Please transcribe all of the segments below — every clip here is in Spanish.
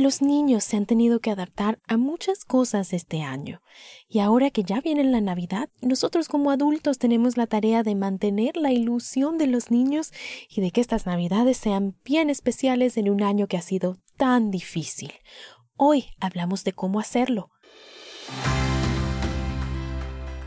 Los niños se han tenido que adaptar a muchas cosas este año. Y ahora que ya viene la Navidad, nosotros como adultos tenemos la tarea de mantener la ilusión de los niños y de que estas Navidades sean bien especiales en un año que ha sido tan difícil. Hoy hablamos de cómo hacerlo.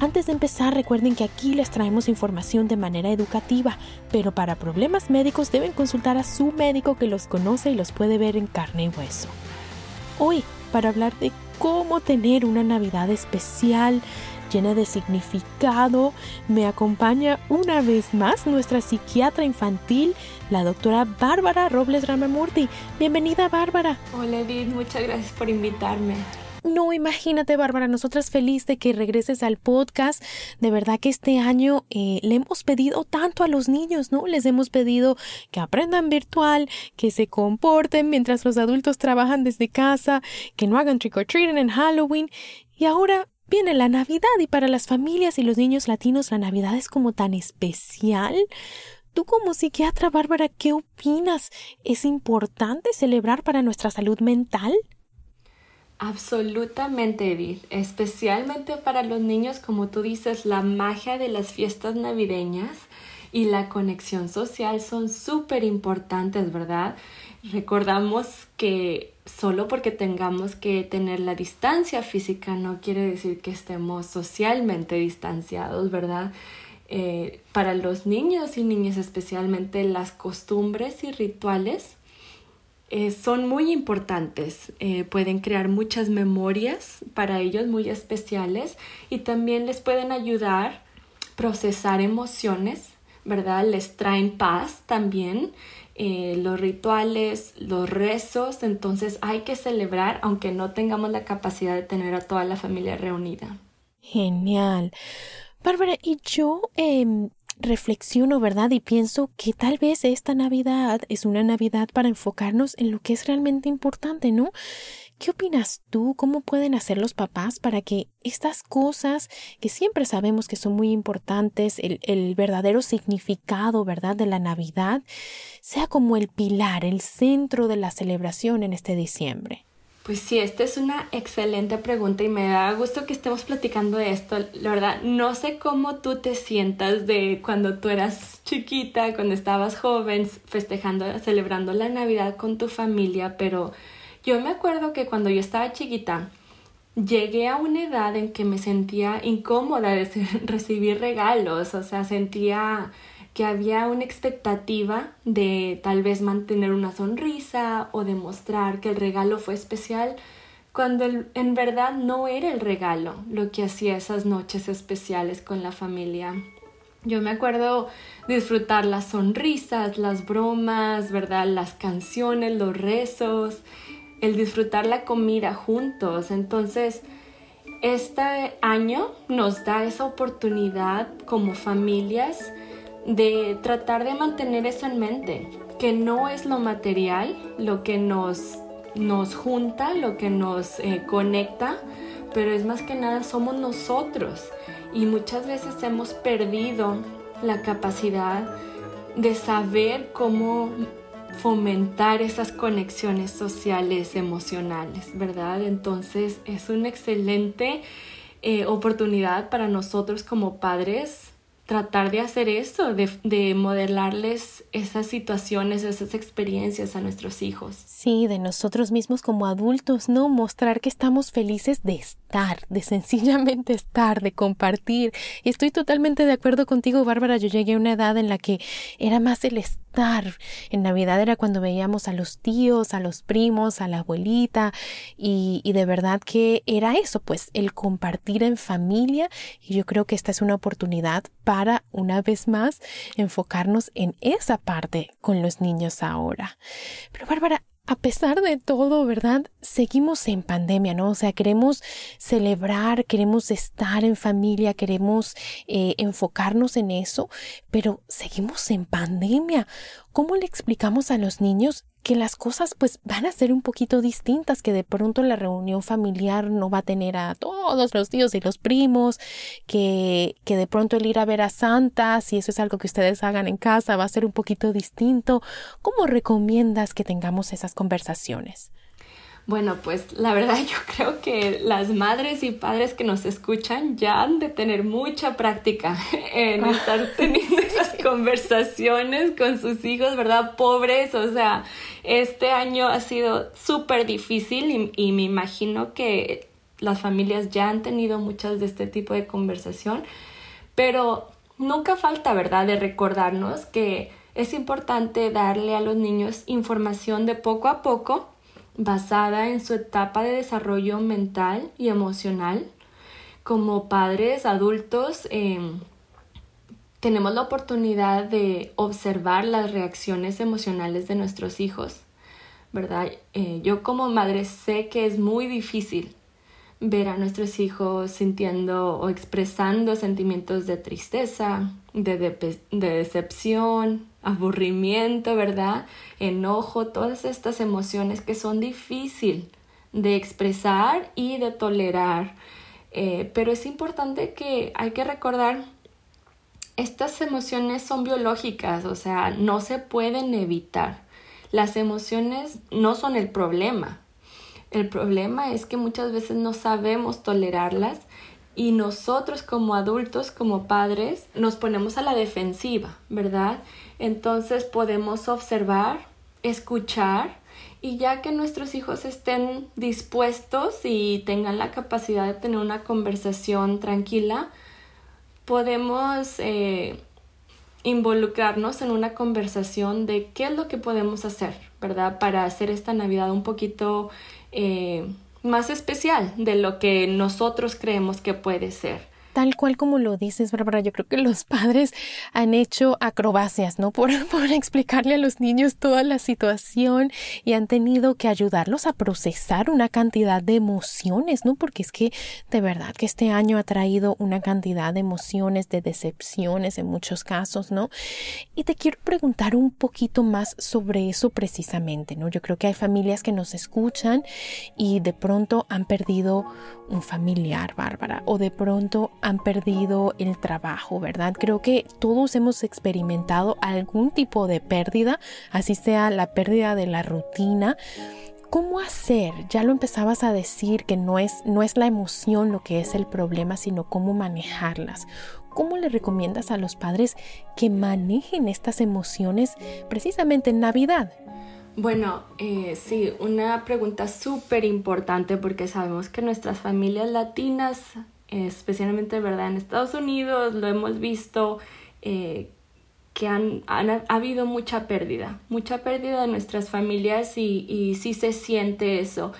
Antes de empezar, recuerden que aquí les traemos información de manera educativa, pero para problemas médicos deben consultar a su médico que los conoce y los puede ver en carne y hueso. Hoy, para hablar de cómo tener una Navidad especial, llena de significado, me acompaña una vez más nuestra psiquiatra infantil, la doctora Bárbara Robles Ramamurti. Bienvenida, Bárbara. Hola, Edith, muchas gracias por invitarme. No, imagínate, Bárbara, nosotras feliz de que regreses al podcast. De verdad que este año eh, le hemos pedido tanto a los niños, ¿no? Les hemos pedido que aprendan virtual, que se comporten mientras los adultos trabajan desde casa, que no hagan trick or treating en Halloween. Y ahora viene la Navidad y para las familias y los niños latinos la Navidad es como tan especial. Tú como psiquiatra, Bárbara, ¿qué opinas? ¿Es importante celebrar para nuestra salud mental? Absolutamente, Edith. Especialmente para los niños, como tú dices, la magia de las fiestas navideñas y la conexión social son súper importantes, ¿verdad? Recordamos que solo porque tengamos que tener la distancia física no quiere decir que estemos socialmente distanciados, ¿verdad? Eh, para los niños y niñas especialmente las costumbres y rituales eh, son muy importantes, eh, pueden crear muchas memorias para ellos muy especiales y también les pueden ayudar a procesar emociones, ¿verdad? Les traen paz también. Eh, los rituales, los rezos, entonces hay que celebrar aunque no tengamos la capacidad de tener a toda la familia reunida. Genial. Bárbara, y yo em, reflexiono, ¿verdad? Y pienso que tal vez esta Navidad es una Navidad para enfocarnos en lo que es realmente importante, ¿no? ¿Qué opinas tú? ¿Cómo pueden hacer los papás para que estas cosas que siempre sabemos que son muy importantes, el, verdadero significado, ¿verdad?, de la Navidad, sea como el pilar, el centro de la celebración en este diciembre? Pues sí, esta es una excelente pregunta y me da gusto que estemos platicando de esto. La verdad, no sé cómo tú te sientas de cuando tú eras chiquita, cuando estabas joven, festejando, celebrando la Navidad con tu familia, pero yo me acuerdo que cuando yo estaba chiquita, llegué a una edad en que me sentía incómoda de recibir regalos, o sea, sentía que había una expectativa de tal vez mantener una sonrisa o demostrar que el regalo fue especial, cuando en verdad no era el regalo lo que hacía esas noches especiales con la familia. Yo me acuerdo disfrutar las sonrisas, las bromas, ¿verdad? Las canciones, los rezos, el disfrutar la comida juntos. Entonces, este año nos da esa oportunidad como familias de tratar de mantener eso en mente, que no es lo material lo que nos, nos junta, lo que nos eh, conecta, pero es más que nada somos nosotros y muchas veces hemos perdido la capacidad de saber cómo fomentar esas conexiones sociales, emocionales, ¿verdad? Entonces es una excelente eh, oportunidad para nosotros como padres tratar de hacer eso, de, de, modelarles esas situaciones, esas experiencias a nuestros hijos. Sí, de nosotros mismos como adultos, ¿no? Mostrar que estamos felices de estar, de sencillamente estar, de compartir. Y estoy totalmente de acuerdo contigo, Bárbara. Yo llegué a una edad en la que era más el estar en Navidad era cuando veíamos a los tíos, a los primos, a la abuelita y, y de verdad que era eso, pues el compartir en familia y yo creo que esta es una oportunidad para una vez más enfocarnos en esa parte con los niños ahora. Pero Bárbara, a pesar de todo, ¿verdad? Seguimos en pandemia, ¿no? O sea, queremos celebrar, queremos estar en familia, queremos eh, enfocarnos en eso, pero seguimos en pandemia. ¿Cómo le explicamos a los niños que las cosas pues van a ser un poquito distintas, que de pronto la reunión familiar no va a tener a todos los tíos y los primos, que, que de pronto el ir a ver a Santa, si eso es algo que ustedes hagan en casa, va a ser un poquito distinto. ¿Cómo recomiendas que tengamos esas conversaciones? Bueno, pues la verdad yo creo que las madres y padres que nos escuchan ya han de tener mucha práctica en ah. estar teniendo esas conversaciones con sus hijos, ¿verdad? Pobres, o sea, este año ha sido súper difícil y, y, me imagino que las familias ya han tenido muchas de este tipo de conversación, pero nunca falta, ¿verdad?, de recordarnos que es importante darle a los niños información de poco a poco basada en su etapa de desarrollo mental y emocional. Como padres adultos em, tenemos la oportunidad de observar las reacciones emocionales de nuestros hijos, ¿verdad? Eh, yo como madre sé que es muy difícil ver a nuestros hijos sintiendo o expresando sentimientos de tristeza, de, de, decepción, aburrimiento, ¿verdad? Enojo, todas estas emociones que son difíciles de expresar y de tolerar. Eh, pero es importante que hay que recordar, estas emociones son biológicas, o sea, no se pueden evitar. Las emociones no son el problema, el problema es que muchas veces no sabemos tolerarlas y nosotros como adultos, como padres, nos ponemos a la defensiva, ¿verdad? Entonces podemos observar, escuchar y ya que nuestros hijos estén dispuestos y tengan la capacidad de tener una conversación tranquila, podemos eh, involucrarnos en una conversación de qué es lo que podemos hacer, ¿verdad? Para hacer esta Navidad un poquito eh, más especial de lo que nosotros creemos que puede ser tal cual como lo dices, Bárbara, yo creo que los padres han hecho acrobacias, ¿no? Por, por explicarle a los niños toda la situación y han tenido que ayudarlos a procesar una cantidad de emociones, ¿no? Porque es que de verdad que este año ha traído una cantidad de emociones, de decepciones en muchos casos, ¿no? Y te quiero preguntar un poquito más sobre eso precisamente, ¿no? Yo creo que hay familias que nos escuchan y de pronto han perdido un familiar, Bárbara, o de pronto han perdido el trabajo, ¿verdad? Creo que todos hemos experimentado algún tipo de pérdida, así sea la pérdida de la rutina. ¿Cómo hacer? Ya lo empezabas a decir que no es, no es la emoción lo que es el problema, sino cómo manejarlas. ¿Cómo le recomiendas a los padres que manejen estas emociones precisamente en Navidad? Bueno, eh, sí, una pregunta súper importante porque sabemos que nuestras familias latinas, especialmente verdad en Estados Unidos, lo hemos visto eh, que han, ha habido mucha pérdida, mucha pérdida de nuestras familias y, y sí se siente eso.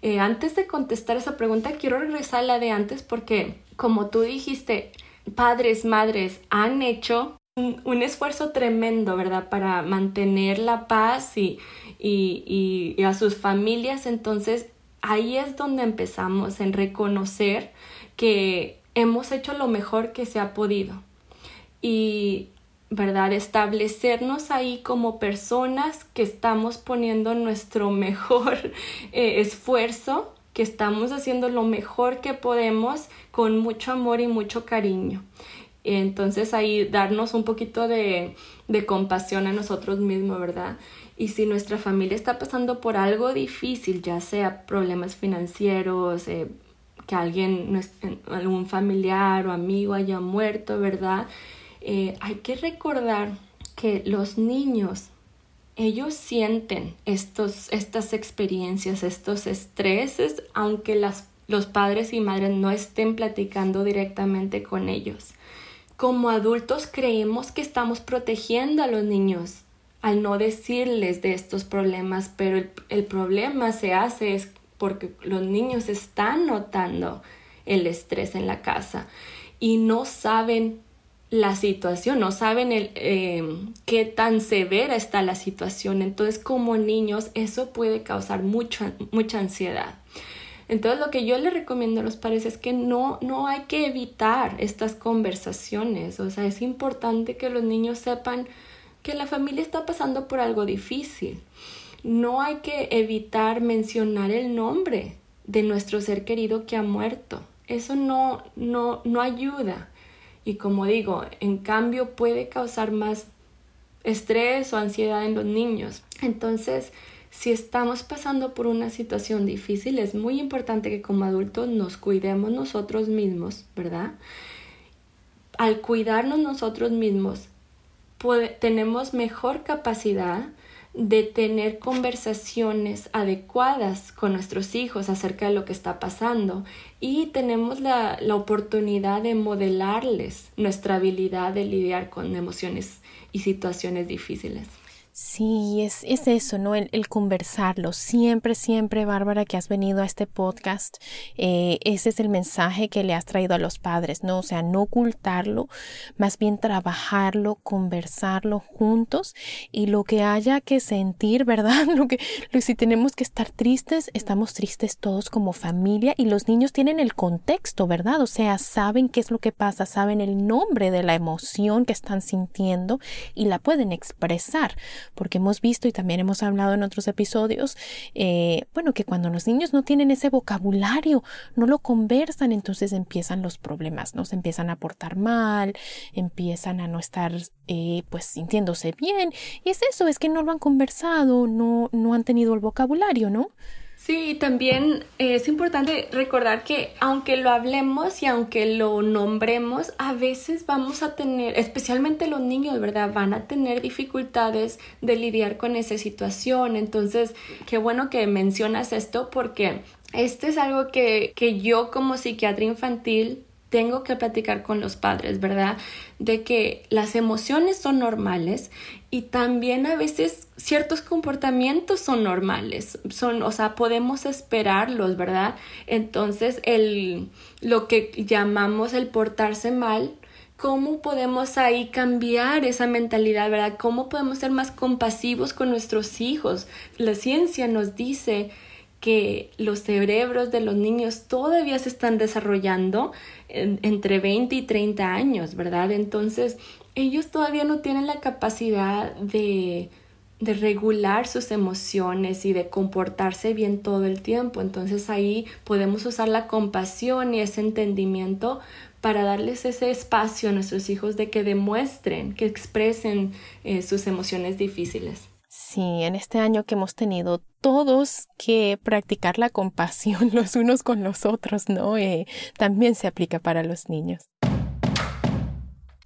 Eh, antes de contestar esa pregunta, quiero regresar a la de antes porque, como tú dijiste, padres, madres han hecho un, esfuerzo tremendo, ¿verdad? Para mantener la paz y, y, y, a sus familias. Entonces, ahí es donde empezamos en reconocer que hemos hecho lo mejor que se ha podido. Y, ¿verdad? Establecernos ahí como personas que estamos poniendo nuestro mejor eh, esfuerzo, que estamos haciendo lo mejor que podemos con mucho amor y mucho cariño. Entonces ahí darnos un poquito de, de compasión a nosotros mismos, ¿verdad? Y si nuestra familia está pasando por algo difícil, ya sea problemas financieros, eh, que alguien, algún familiar o amigo haya muerto, ¿verdad? Eh, hay que recordar que los niños, ellos sienten estos, estas experiencias, estos estreses, aunque las, los padres y madres no estén platicando directamente con ellos como adultos creemos que estamos protegiendo a los niños al no decirles de estos problemas, pero el, problema se hace es porque los niños están notando el estrés en la casa y no saben la situación, no saben el, em, qué tan severa está la situación. Entonces, como niños, eso puede causar mucha, mucha ansiedad. Entonces, lo que yo le recomiendo a los padres es que no, no hay que evitar estas conversaciones. O sea, es importante que los niños sepan que la familia está pasando por algo difícil. No hay que evitar mencionar el nombre de nuestro ser querido que ha muerto. Eso no, no, no ayuda y como digo, en cambio puede causar más estrés o ansiedad en los niños. Entonces, si estamos pasando por una situación difícil, es muy importante que como adultos nos cuidemos nosotros mismos, ¿verdad? Al cuidarnos nosotros mismos, tenemos mejor capacidad de tener conversaciones adecuadas con nuestros hijos acerca de lo que está pasando y tenemos la, oportunidad de modelarles nuestra habilidad de lidiar con emociones y situaciones difíciles. Sí, es, es eso, ¿no? El, conversarlo. Siempre, siempre, Bárbara, que has venido a este podcast, eh, ese es el mensaje que le has traído a los padres, ¿no? O sea, no ocultarlo, más bien trabajarlo, conversarlo juntos y lo que haya que sentir, ¿verdad? Lo que, si tenemos que estar tristes, estamos tristes todos como familia y los niños tienen el contexto, ¿verdad? O sea, saben qué es lo que pasa, saben el nombre de la emoción que están sintiendo y la pueden expresar porque hemos visto y también hemos hablado en otros episodios, eh, bueno, que cuando los niños no tienen ese vocabulario, no lo conversan, entonces empiezan los problemas, ¿no? Se empiezan a portar mal, empiezan a no estar, eh, pues, sintiéndose bien, y es eso, es que no lo han conversado, no, no han tenido el vocabulario, ¿no? Sí, también es importante recordar que aunque lo hablemos y aunque lo nombremos, a veces vamos a tener, especialmente los niños, ¿verdad? Van a tener dificultades de lidiar con esa situación. Entonces, qué bueno que mencionas esto porque este es algo que, que yo como psiquiatra infantil tengo que platicar con los padres, ¿verdad? De que las emociones son normales y también a veces ciertos comportamientos son normales, son, o sea, podemos esperarlos, ¿verdad? Entonces, el, lo que llamamos el portarse mal, ¿cómo podemos ahí cambiar esa mentalidad, ¿verdad? ¿Cómo podemos ser más compasivos con nuestros hijos? La ciencia nos dice que los cerebros de los niños todavía se están desarrollando entre 20 y 30 años, ¿verdad? Entonces, ellos todavía no tienen la capacidad de, de regular sus emociones y de comportarse bien todo el tiempo. Entonces ahí podemos usar la compasión y ese entendimiento para darles ese espacio a nuestros hijos de que demuestren, que expresen eh, sus emociones difíciles. Sí, en este año que hemos tenido todos que practicar la compasión los unos con los otros, ¿no? Eh, también se aplica para los niños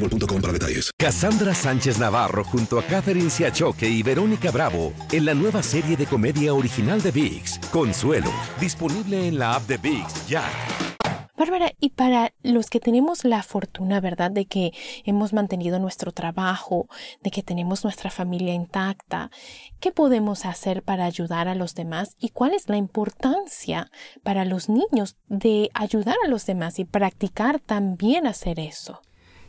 para detalles. Cassandra Sánchez Navarro junto a Catherine Siachoque y Verónica Bravo en la nueva serie de comedia original de Vix, Consuelo, disponible en la app de Vix ya. Bárbara, y para los que tenemos la fortuna, ¿verdad?, de que hemos mantenido nuestro trabajo, de que tenemos nuestra familia intacta, ¿qué podemos hacer para ayudar a los demás y cuál es la importancia para los niños de ayudar a los demás y practicar también hacer eso?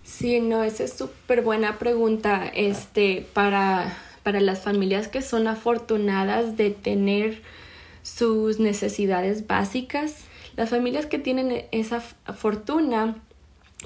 Sí, no, esa es súper buena pregunta, este, para, para las familias que son afortunadas de tener sus necesidades básicas. Las familias que tienen esa fortuna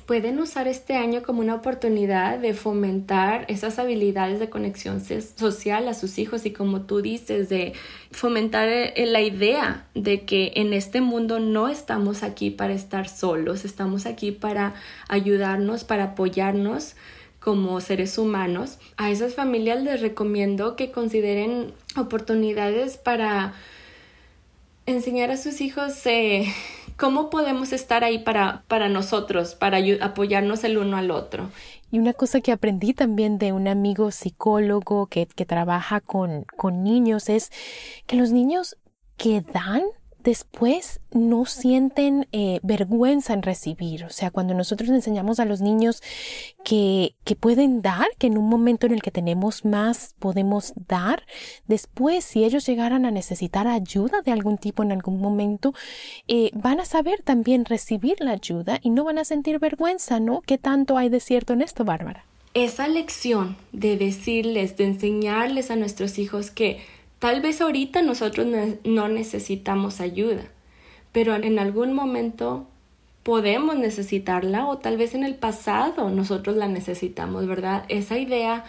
pueden usar este año como una oportunidad de fomentar esas habilidades de conexión social a sus hijos y como tú dices, de fomentar eh, la idea de que en este mundo no estamos aquí para estar solos, estamos aquí para ayudarnos, para apoyarnos como seres humanos. A esas familias les recomiendo que consideren oportunidades para enseñar a sus hijos eh, cómo podemos estar ahí para, para nosotros, para apoyarnos el uno al otro. Y una cosa que aprendí también de un amigo psicólogo que, que trabaja con, con niños es que los niños que dan después no sienten eh, vergüenza en recibir. O sea, cuando nosotros enseñamos a los niños que, que pueden dar, que en un momento en el que tenemos más podemos dar, después si ellos llegaran a necesitar ayuda de algún tipo en algún momento, eh, van a saber también recibir la ayuda y no van a sentir vergüenza, ¿no? ¿Qué tanto hay de cierto en esto, Bárbara? Esa lección de decirles, de enseñarles a nuestros hijos que Tal vez ahorita nosotros no necesitamos ayuda, pero en algún momento podemos necesitarla o tal vez en el pasado nosotros la necesitamos, ¿verdad? Esa idea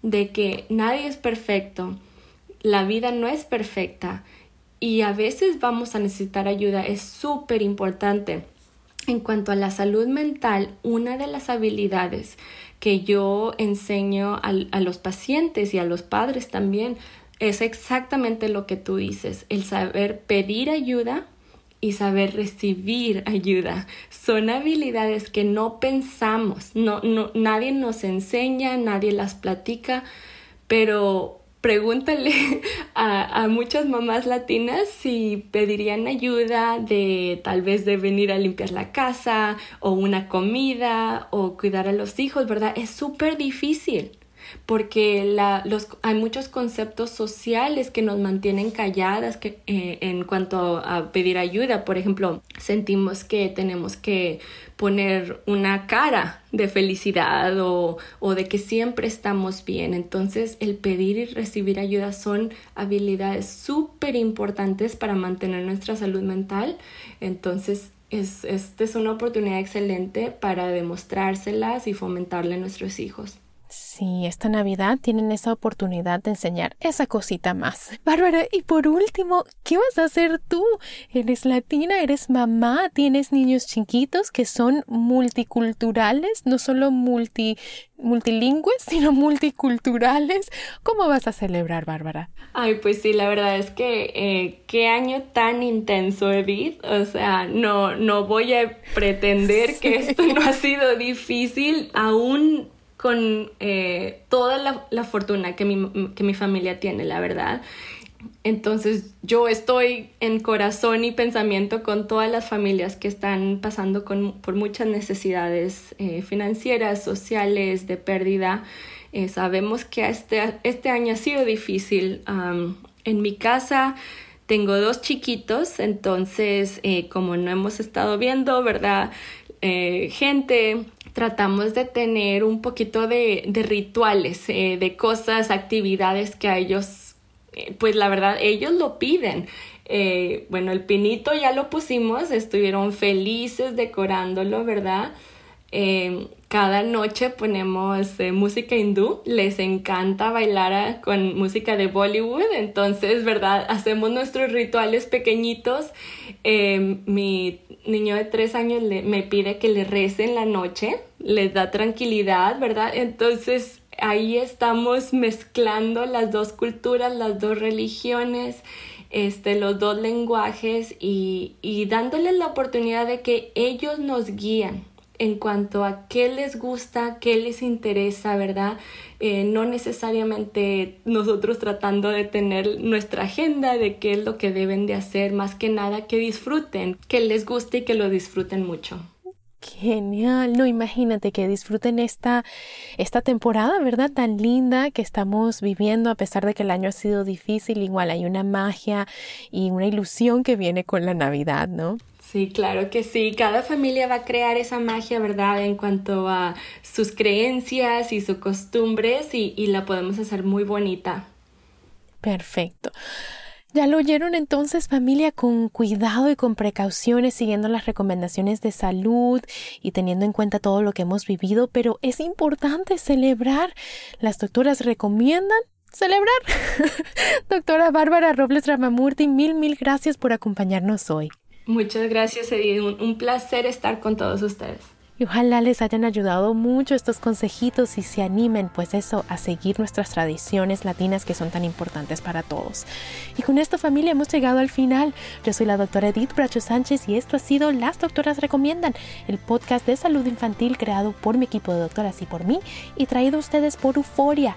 de que nadie es perfecto, la vida no es perfecta y a veces vamos a necesitar ayuda es súper importante. En cuanto a la salud mental, una de las habilidades que yo enseño a, a los pacientes y a los padres también es exactamente lo que tú dices, el saber pedir ayuda y saber recibir ayuda. Son habilidades que no pensamos, no, no, nadie nos enseña, nadie las platica, pero pregúntale a, a, muchas mamás latinas si pedirían ayuda de tal vez de venir a limpiar la casa o una comida o cuidar a los hijos, ¿verdad? Es súper difícil porque la, los, hay muchos conceptos sociales que nos mantienen calladas que, eh, en cuanto a pedir ayuda. Por ejemplo, sentimos que tenemos que poner una cara de felicidad o, o de que siempre estamos bien. Entonces, el pedir y recibir ayuda son habilidades súper importantes para mantener nuestra salud mental. Entonces, es, esta es una oportunidad excelente para demostrárselas y fomentarle a nuestros hijos. Sí, esta Navidad tienen esa oportunidad de enseñar esa cosita más. Bárbara, y por último, ¿qué vas a hacer tú? Eres latina, eres mamá, tienes niños chiquitos que son multiculturales, no solo multi, multilingües, sino multiculturales. ¿Cómo vas a celebrar, Bárbara? Ay, pues sí, la verdad es que eh, qué año tan intenso, Edith. O sea, no, no voy a pretender que esto no ha sido difícil. Aún con eh, toda la, fortuna que mi, que mi familia tiene, la verdad. Entonces yo estoy en corazón y pensamiento con todas las familias que están pasando con, por muchas necesidades eh, financieras, sociales, de pérdida. Eh, sabemos que este, este año ha sido difícil. en mi casa tengo dos chiquitos, entonces como no hemos estado viendo, ¿verdad? gente tratamos de tener un poquito de, de rituales, eh, de cosas, actividades que a ellos, eh, pues la verdad, ellos lo piden. Eh, bueno, el pinito ya lo pusimos, estuvieron felices decorándolo, ¿verdad? Cada noche ponemos música hindú, les encanta bailar con música de Bollywood, entonces, ¿verdad? Hacemos nuestros rituales pequeñitos. mi niño de tres años le, me pide que le rece en la noche, les da tranquilidad, ¿verdad? Entonces ahí estamos mezclando las dos culturas, las dos religiones, este, los dos lenguajes y, y dándoles la oportunidad de que ellos nos guían. En cuanto a qué les gusta, qué les interesa, ¿verdad? Eh, no necesariamente nosotros tratando de tener nuestra agenda de qué es lo que deben de hacer, más que nada que disfruten, que les guste y que lo disfruten mucho. Genial, no imagínate que disfruten esta, esta temporada, ¿verdad? Tan linda que estamos viviendo a pesar de que el año ha sido difícil, igual hay una magia y una ilusión que viene con la Navidad, ¿no? Sí, claro que sí. Cada familia va a crear esa magia, ¿verdad? En cuanto a sus creencias y sus costumbres y, y la podemos hacer muy bonita. Perfecto. Ya lo oyeron entonces familia con cuidado y con precauciones, siguiendo las recomendaciones de salud y teniendo en cuenta todo lo que hemos vivido, pero es importante celebrar. Las doctoras recomiendan celebrar. Doctora Bárbara Robles Ramamurti, mil, mil gracias por acompañarnos hoy. Muchas gracias, Edith. Un, placer estar con todos ustedes. Y ojalá les hayan ayudado mucho estos consejitos y se animen, pues eso, a seguir nuestras tradiciones latinas que son tan importantes para todos. Y con esto familia hemos llegado al final. Yo soy la doctora Edith Bracho Sánchez y esto ha sido Las Doctoras Recomiendan, el podcast de salud infantil creado por mi equipo de doctoras y por mí y traído a ustedes por Euforia.